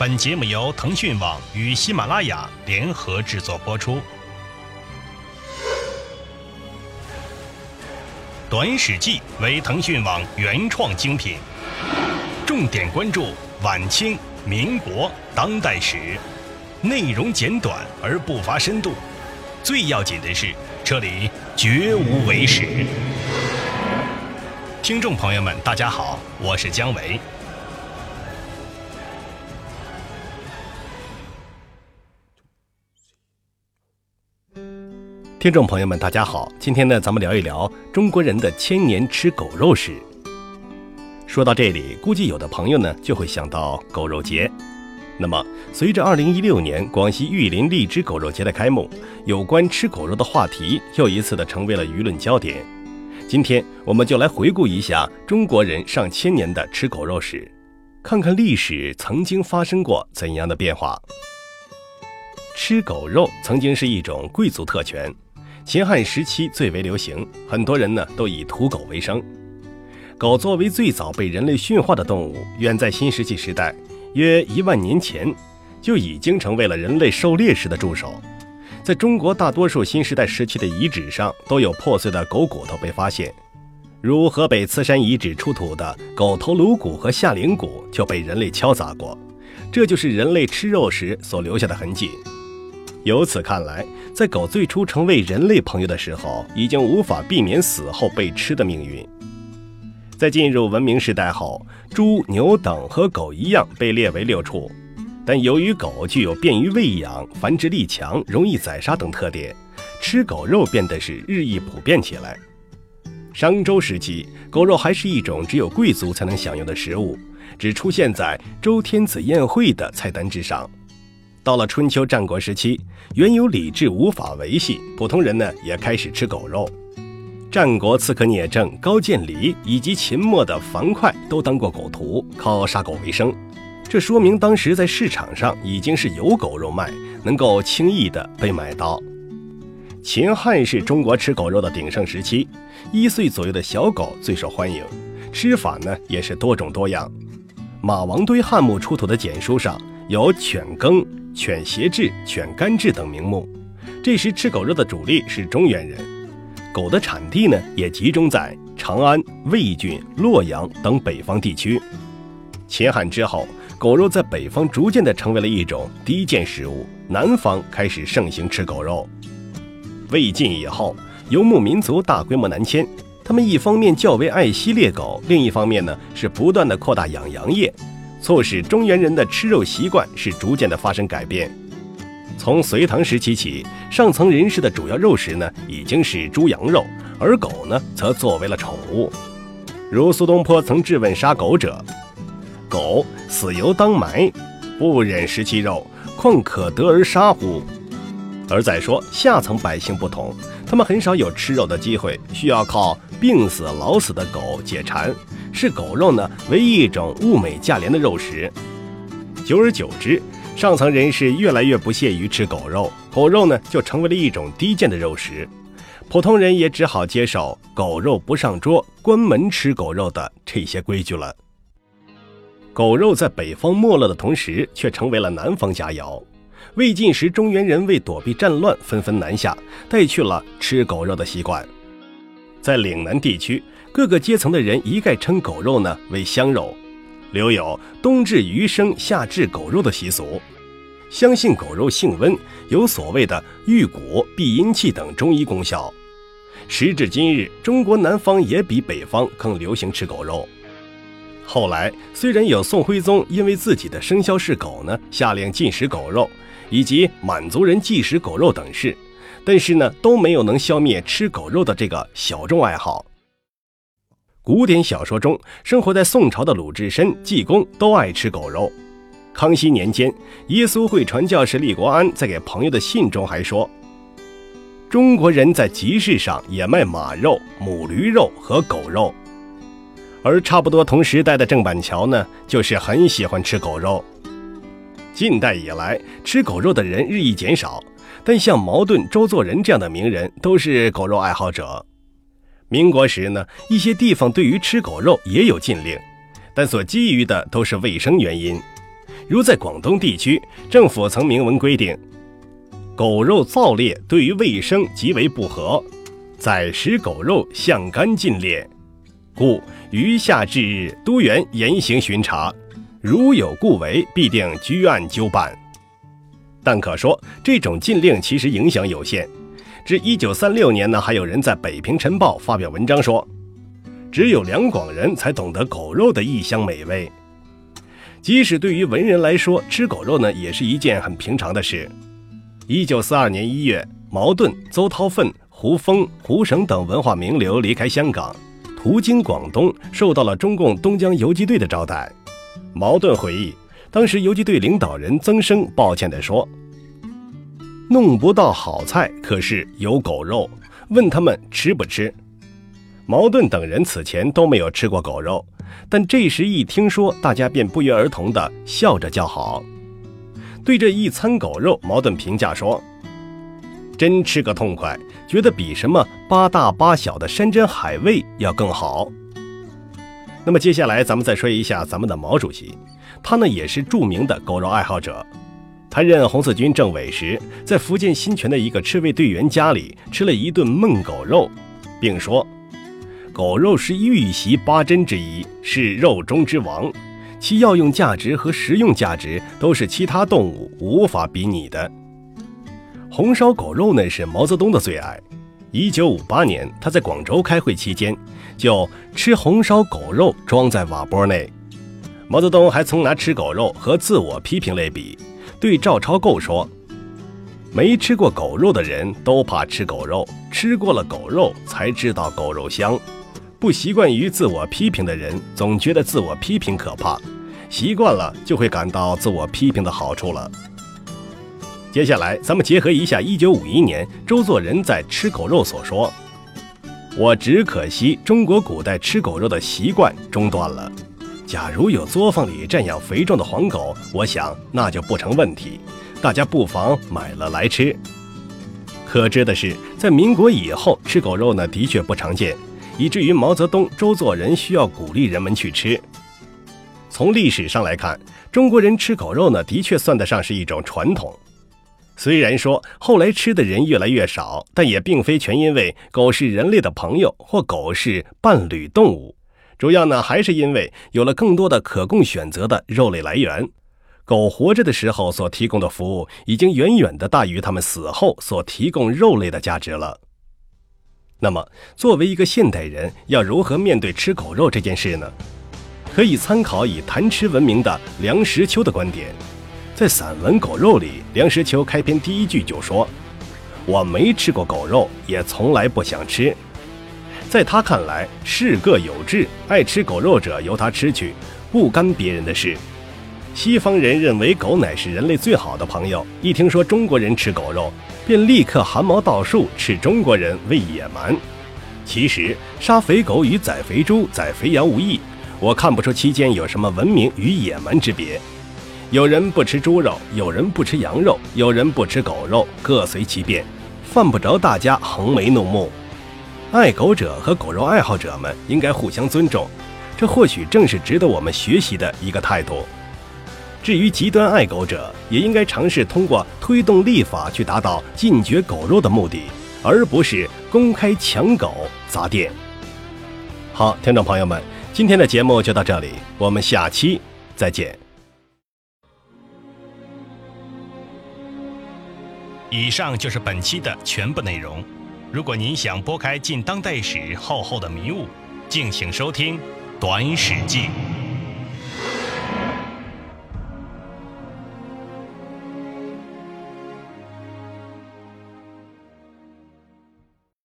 本节目由腾讯网与喜马拉雅联合制作播出。短史记为腾讯网原创精品，重点关注晚清、民国、当代史，内容简短而不乏深度。最要紧的是，这里绝无伪史。听众朋友们，大家好，我是姜维。听众朋友们，大家好，今天呢，咱们聊一聊中国人的千年吃狗肉史。说到这里，估计有的朋友呢就会想到狗肉节。那么，随着2016年广西玉林荔枝狗肉节的开幕，有关吃狗肉的话题又一次的成为了舆论焦点。今天，我们就来回顾一下中国人上千年的吃狗肉史，看看历史曾经发生过怎样的变化。吃狗肉曾经是一种贵族特权。秦汉时期最为流行，很多人呢都以屠狗为生。狗作为最早被人类驯化的动物，远在新石器时代，约一万年前，就已经成为了人类狩猎时的助手。在中国大多数新时代时期的遗址上，都有破碎的狗骨头被发现，如河北磁山遗址出土的狗头颅骨和下鳞骨就被人类敲砸过，这就是人类吃肉时所留下的痕迹。由此看来，在狗最初成为人类朋友的时候，已经无法避免死后被吃的命运。在进入文明时代后，猪、牛等和狗一样被列为六畜，但由于狗具有便于喂养、繁殖力强、容易宰杀等特点，吃狗肉变得是日益普遍起来。商周时期，狗肉还是一种只有贵族才能享用的食物，只出现在周天子宴会的菜单之上。到了春秋战国时期，原有礼制无法维系，普通人呢也开始吃狗肉。战国刺客聂政、高渐离以及秦末的樊哙都当过狗徒，靠杀狗为生。这说明当时在市场上已经是有狗肉卖，能够轻易的被买到。秦汉是中国吃狗肉的鼎盛时期，一岁左右的小狗最受欢迎，吃法呢也是多种多样。马王堆汉墓出土的简书上有犬羹。犬胁制、犬肝制等名目。这时吃狗肉的主力是中原人，狗的产地呢也集中在长安、魏郡、洛阳等北方地区。秦汉之后，狗肉在北方逐渐的成为了一种低贱食物，南方开始盛行吃狗肉。魏晋以后，游牧民族大规模南迁，他们一方面较为爱惜猎狗，另一方面呢是不断的扩大养羊业。促使中原人的吃肉习惯是逐渐的发生改变。从隋唐时期起，上层人士的主要肉食呢已经是猪羊肉，而狗呢则作为了宠物。如苏东坡曾质问杀狗者：“狗死犹当埋，不忍食其肉，况可得而杀乎？”而再说下层百姓不同，他们很少有吃肉的机会，需要靠病死老死的狗解馋。视狗肉呢为一种物美价廉的肉食，久而久之，上层人士越来越不屑于吃狗肉，狗肉呢就成为了一种低贱的肉食，普通人也只好接受狗肉不上桌、关门吃狗肉的这些规矩了。狗肉在北方没落的同时，却成为了南方佳肴。魏晋时，中原人为躲避战乱，纷纷南下，带去了吃狗肉的习惯，在岭南地区。各个阶层的人一概称狗肉呢为香肉，留有冬至鱼生，夏至狗肉的习俗，相信狗肉性温，有所谓的御骨、避阴气等中医功效。时至今日，中国南方也比北方更流行吃狗肉。后来虽然有宋徽宗因为自己的生肖是狗呢，下令禁食狗肉，以及满族人忌食狗肉等事，但是呢都没有能消灭吃狗肉的这个小众爱好。古典小说中，生活在宋朝的鲁智深、济公都爱吃狗肉。康熙年间，耶稣会传教士李国安在给朋友的信中还说：“中国人在集市上也卖马肉、母驴肉和狗肉。”而差不多同时代的郑板桥呢，就是很喜欢吃狗肉。近代以来，吃狗肉的人日益减少，但像茅盾、周作人这样的名人都是狗肉爱好者。民国时呢，一些地方对于吃狗肉也有禁令，但所基于的都是卫生原因。如在广东地区，政府曾明文规定，狗肉造猎对于卫生极为不合，宰食狗肉向干禁猎，故余下至日都原严刑巡查，如有故违，必定居案纠办。但可说，这种禁令其实影响有限。至一九三六年呢，还有人在《北平晨报》发表文章说，只有两广人才懂得狗肉的异香美味。即使对于文人来说，吃狗肉呢，也是一件很平常的事。一九四二年一月，茅盾、邹韬奋、胡风、胡绳等文化名流离开香港，途经广东，受到了中共东江游击队的招待。茅盾回忆，当时游击队领导人曾生抱歉地说。弄不到好菜，可是有狗肉，问他们吃不吃。茅盾等人此前都没有吃过狗肉，但这时一听说，大家便不约而同地笑着叫好。对这一餐狗肉，茅盾评价说：“真吃个痛快，觉得比什么八大八小的山珍海味要更好。”那么接下来咱们再说一下咱们的毛主席，他呢也是著名的狗肉爱好者。他任红四军政委时，在福建新泉的一个赤卫队员家里吃了一顿焖狗肉，并说：“狗肉是玉玺八珍之一，是肉中之王，其药用价值和食用价值都是其他动物无法比拟的。”红烧狗肉呢是毛泽东的最爱。一九五八年，他在广州开会期间，就吃红烧狗肉装在瓦钵内。毛泽东还曾拿吃狗肉和自我批评类比。对赵超构说：“没吃过狗肉的人都怕吃狗肉，吃过了狗肉才知道狗肉香。不习惯于自我批评的人，总觉得自我批评可怕，习惯了就会感到自我批评的好处了。”接下来，咱们结合一下1951年周作人在《吃狗肉》所说：“我只可惜中国古代吃狗肉的习惯中断了。”假如有作坊里暂养肥壮的黄狗，我想那就不成问题，大家不妨买了来吃。可知的是，在民国以后，吃狗肉呢的确不常见，以至于毛泽东、周作人需要鼓励人们去吃。从历史上来看，中国人吃狗肉呢的确算得上是一种传统。虽然说后来吃的人越来越少，但也并非全因为狗是人类的朋友或狗是伴侣动物。主要呢，还是因为有了更多的可供选择的肉类来源，狗活着的时候所提供的服务已经远远的大于它们死后所提供肉类的价值了。那么，作为一个现代人，要如何面对吃狗肉这件事呢？可以参考以谈吃闻名的梁实秋的观点，在散文《狗肉》里，梁实秋开篇第一句就说：“我没吃过狗肉，也从来不想吃。”在他看来，事各有志，爱吃狗肉者由他吃去，不干别人的事。西方人认为狗乃是人类最好的朋友，一听说中国人吃狗肉，便立刻汗毛倒竖，斥中国人为野蛮。其实杀肥狗与宰肥猪、宰肥羊无异，我看不出其间有什么文明与野蛮之别。有人不吃猪肉，有人不吃羊肉，有人不吃狗肉，各随其便，犯不着大家横眉怒目。爱狗者和狗肉爱好者们应该互相尊重，这或许正是值得我们学习的一个态度。至于极端爱狗者，也应该尝试通过推动立法去达到禁绝狗肉的目的，而不是公开抢狗砸店。好，听众朋友们，今天的节目就到这里，我们下期再见。以上就是本期的全部内容。如果您想拨开近当代史厚厚的迷雾，敬请收听《短史记》。